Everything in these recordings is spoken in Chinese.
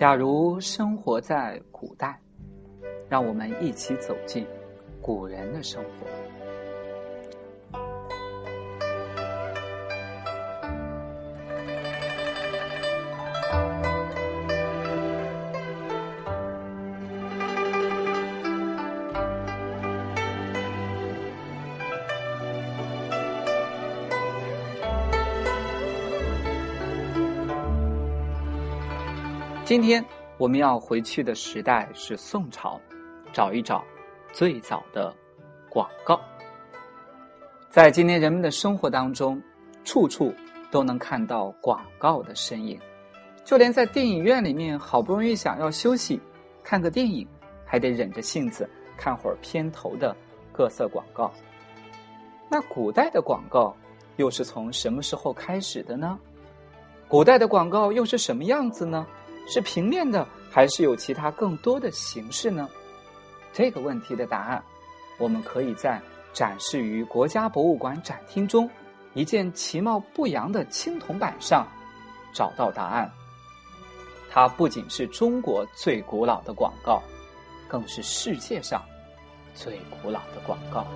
假如生活在古代，让我们一起走进古人的生活。今天我们要回去的时代是宋朝，找一找最早的广告。在今天人们的生活当中，处处都能看到广告的身影，就连在电影院里面，好不容易想要休息看个电影，还得忍着性子看会儿片头的各色广告。那古代的广告又是从什么时候开始的呢？古代的广告又是什么样子呢？是平面的，还是有其他更多的形式呢？这个问题的答案，我们可以在展示于国家博物馆展厅中一件其貌不扬的青铜板上找到答案。它不仅是中国最古老的广告，更是世界上最古老的广告。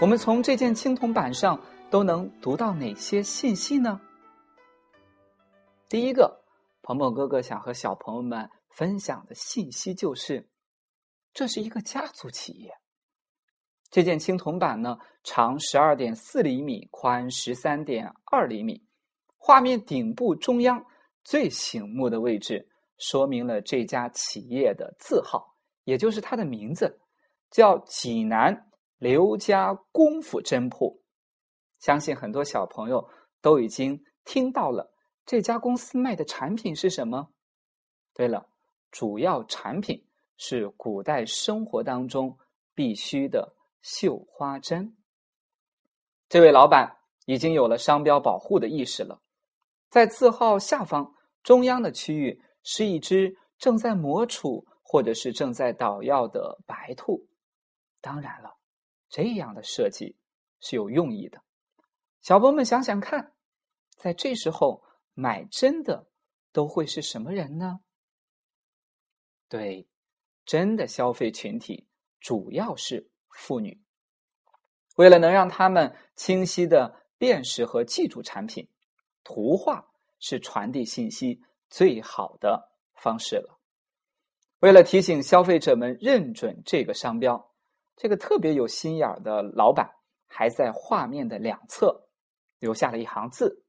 我们从这件青铜板上都能读到哪些信息呢？第一个，鹏鹏哥哥想和小朋友们分享的信息就是，这是一个家族企业。这件青铜板呢，长十二点四厘米，宽十三点二厘米。画面顶部中央最醒目的位置，说明了这家企业的字号，也就是它的名字，叫济南。刘家功夫针铺，相信很多小朋友都已经听到了这家公司卖的产品是什么。对了，主要产品是古代生活当中必须的绣花针。这位老板已经有了商标保护的意识了，在字号下方中央的区域是一只正在磨杵或者是正在捣药的白兔。当然了。这样的设计是有用意的，小朋友们想想看，在这时候买真的都会是什么人呢？对，真的消费群体主要是妇女。为了能让他们清晰的辨识和记住产品，图画是传递信息最好的方式了。为了提醒消费者们认准这个商标。这个特别有心眼儿的老板，还在画面的两侧留下了一行字，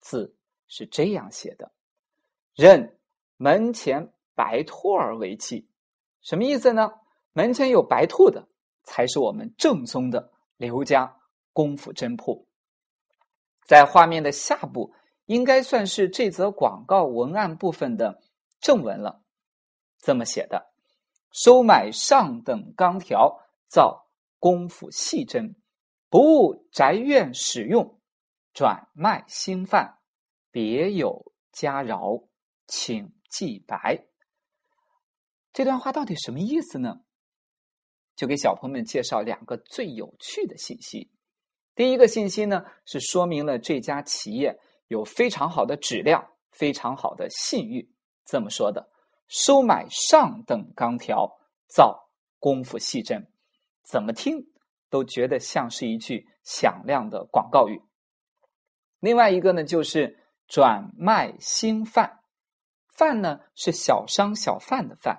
字是这样写的：“认门前白兔儿为妻。”什么意思呢？门前有白兔的，才是我们正宗的刘家功夫针铺。在画面的下部，应该算是这则广告文案部分的正文了。这么写的：“收买上等钢条。”造功夫细针，不误宅院使用，转卖新饭，别有佳饶，请记白。这段话到底什么意思呢？就给小朋友们介绍两个最有趣的信息。第一个信息呢，是说明了这家企业有非常好的质量，非常好的信誉。这么说的：收买上等钢条，造功夫细针。怎么听都觉得像是一句响亮的广告语。另外一个呢，就是转卖新饭，饭呢是小商小贩的贩，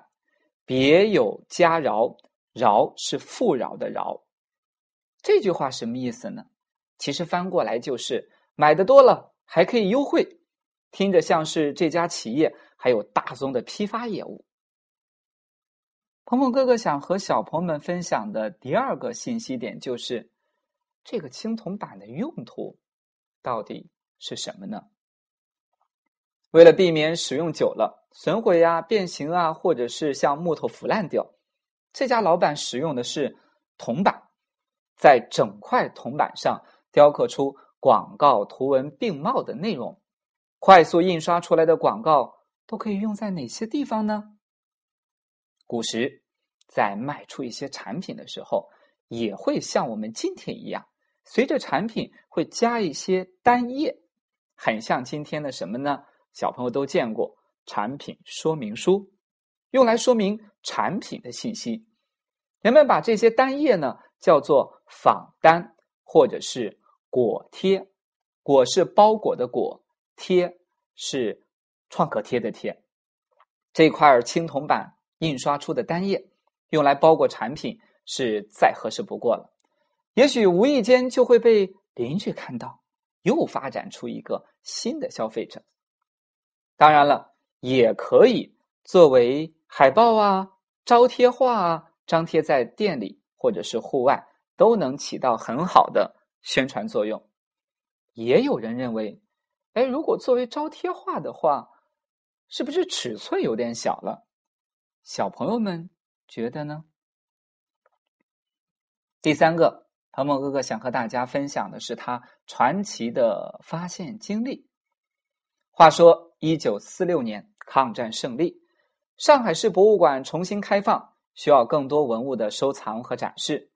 别有佳饶，饶是富饶的饶。这句话什么意思呢？其实翻过来就是买的多了还可以优惠，听着像是这家企业还有大宗的批发业务。鹏鹏哥哥想和小朋友们分享的第二个信息点就是，这个青铜板的用途到底是什么呢？为了避免使用久了损毁啊、变形啊，或者是像木头腐烂掉，这家老板使用的是铜板，在整块铜板上雕刻出广告图文并茂的内容。快速印刷出来的广告都可以用在哪些地方呢？古时，在卖出一些产品的时候，也会像我们今天一样，随着产品会加一些单页，很像今天的什么呢？小朋友都见过产品说明书，用来说明产品的信息。人们把这些单页呢叫做仿单，或者是果贴。果是包裹的果，贴是创可贴的贴。这块青铜板印刷出的单页，用来包裹产品是再合适不过了。也许无意间就会被邻居看到，又发展出一个新的消费者。当然了，也可以作为海报啊、招贴画啊，张贴在店里或者是户外，都能起到很好的宣传作用。也有人认为，哎，如果作为招贴画的话，是不是尺寸有点小了？小朋友们觉得呢？第三个，鹏鹏哥哥想和大家分享的是他传奇的发现经历。话说，一九四六年抗战胜利，上海市博物馆重新开放，需要更多文物的收藏和展示。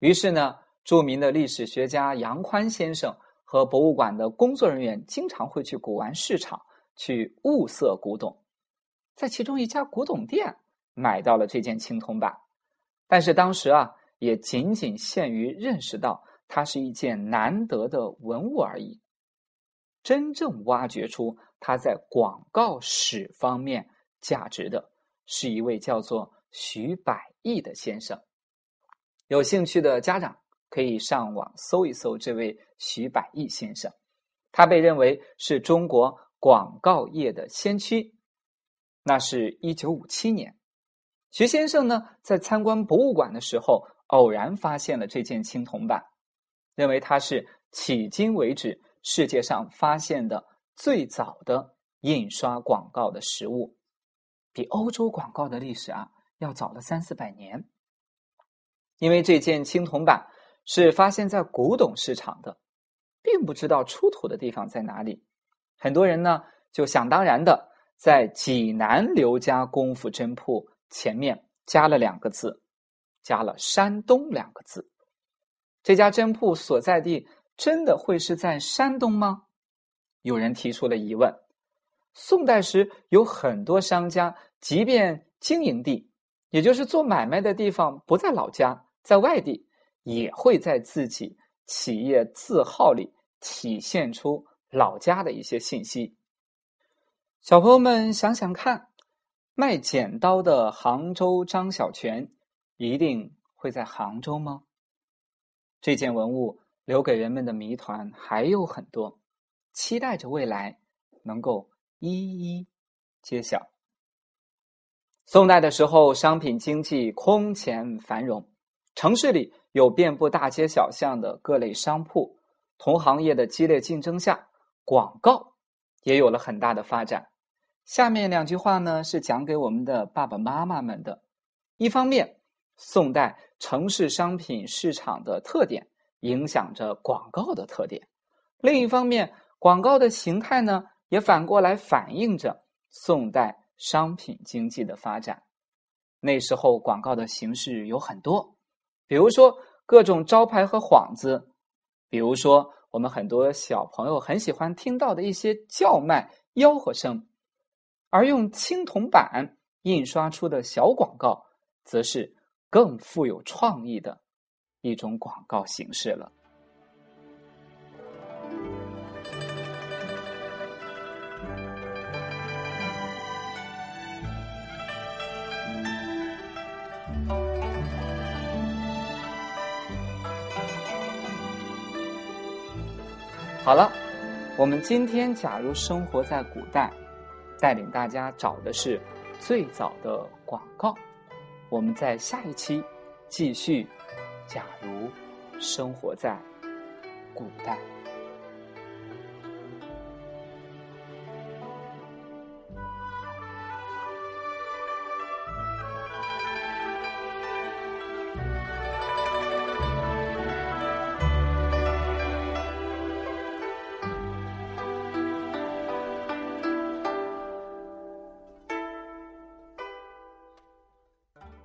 于是呢，著名的历史学家杨宽先生。和博物馆的工作人员经常会去古玩市场去物色古董，在其中一家古董店买到了这件青铜板，但是当时啊，也仅仅限于认识到它是一件难得的文物而已。真正挖掘出它在广告史方面价值的，是一位叫做徐百义的先生。有兴趣的家长。可以上网搜一搜这位徐百义先生，他被认为是中国广告业的先驱。那是一九五七年，徐先生呢在参观博物馆的时候，偶然发现了这件青铜板，认为它是迄今为止世界上发现的最早的印刷广告的实物，比欧洲广告的历史啊要早了三四百年。因为这件青铜板。是发现在古董市场的，并不知道出土的地方在哪里。很多人呢就想当然的在济南刘家功夫针铺前面加了两个字，加了山东两个字。这家针铺所在地真的会是在山东吗？有人提出了疑问。宋代时有很多商家，即便经营地，也就是做买卖的地方不在老家，在外地。也会在自己企业字号里体现出老家的一些信息。小朋友们想想看，卖剪刀的杭州张小泉一定会在杭州吗？这件文物留给人们的谜团还有很多，期待着未来能够一一揭晓。宋代的时候，商品经济空前繁荣，城市里。有遍布大街小巷的各类商铺，同行业的激烈竞争下，广告也有了很大的发展。下面两句话呢，是讲给我们的爸爸妈妈们的。一方面，宋代城市商品市场的特点影响着广告的特点；另一方面，广告的形态呢，也反过来反映着宋代商品经济的发展。那时候，广告的形式有很多。比如说各种招牌和幌子，比如说我们很多小朋友很喜欢听到的一些叫卖、吆喝声，而用青铜板印刷出的小广告，则是更富有创意的一种广告形式了。好了，我们今天假如生活在古代，带领大家找的是最早的广告。我们在下一期继续，假如生活在古代。